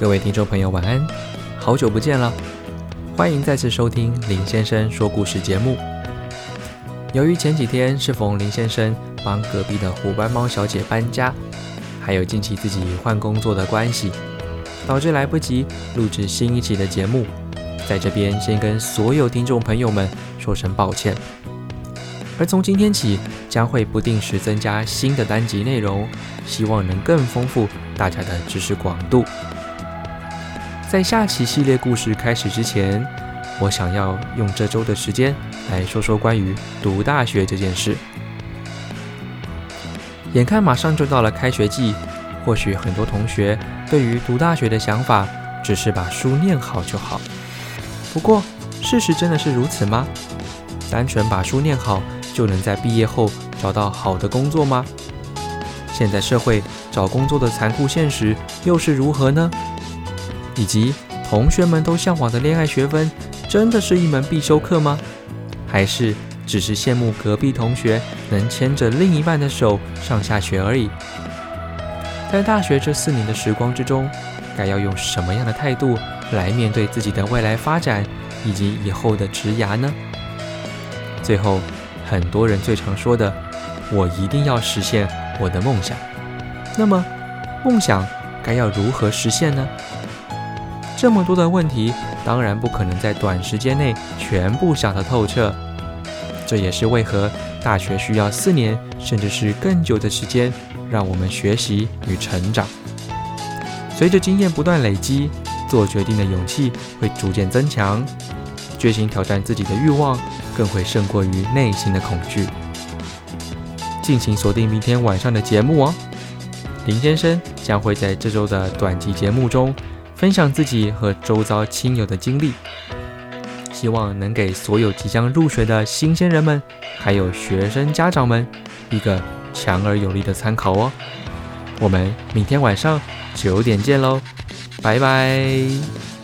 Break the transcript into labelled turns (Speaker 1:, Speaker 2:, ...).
Speaker 1: 各位听众朋友，晚安！好久不见了，欢迎再次收听林先生说故事节目。由于前几天是逢林先生帮隔壁的虎斑猫小姐搬家，还有近期自己换工作的关系，导致来不及录制新一期的节目，在这边先跟所有听众朋友们说声抱歉。而从今天起，将会不定时增加新的单集内容，希望能更丰富大家的知识广度。在下期系列故事开始之前，我想要用这周的时间来说说关于读大学这件事。眼看马上就到了开学季，或许很多同学对于读大学的想法只是把书念好就好。不过，事实真的是如此吗？单纯把书念好就能在毕业后找到好的工作吗？现在社会找工作的残酷现实又是如何呢？以及同学们都向往的恋爱学分，真的是一门必修课吗？还是只是羡慕隔壁同学能牵着另一半的手上下学而已？在大学这四年的时光之中，该要用什么样的态度来面对自己的未来发展以及以后的职涯呢？最后，很多人最常说的“我一定要实现我的梦想”，那么梦想该要如何实现呢？这么多的问题，当然不可能在短时间内全部想得透彻。这也是为何大学需要四年，甚至是更久的时间，让我们学习与成长。随着经验不断累积，做决定的勇气会逐渐增强，决心挑战自己的欲望更会胜过于内心的恐惧。敬请锁定明天晚上的节目哦，林先生将会在这周的短集节目中。分享自己和周遭亲友的经历，希望能给所有即将入学的新鲜人们，还有学生家长们一个强而有力的参考哦。我们明天晚上九点见喽，拜拜。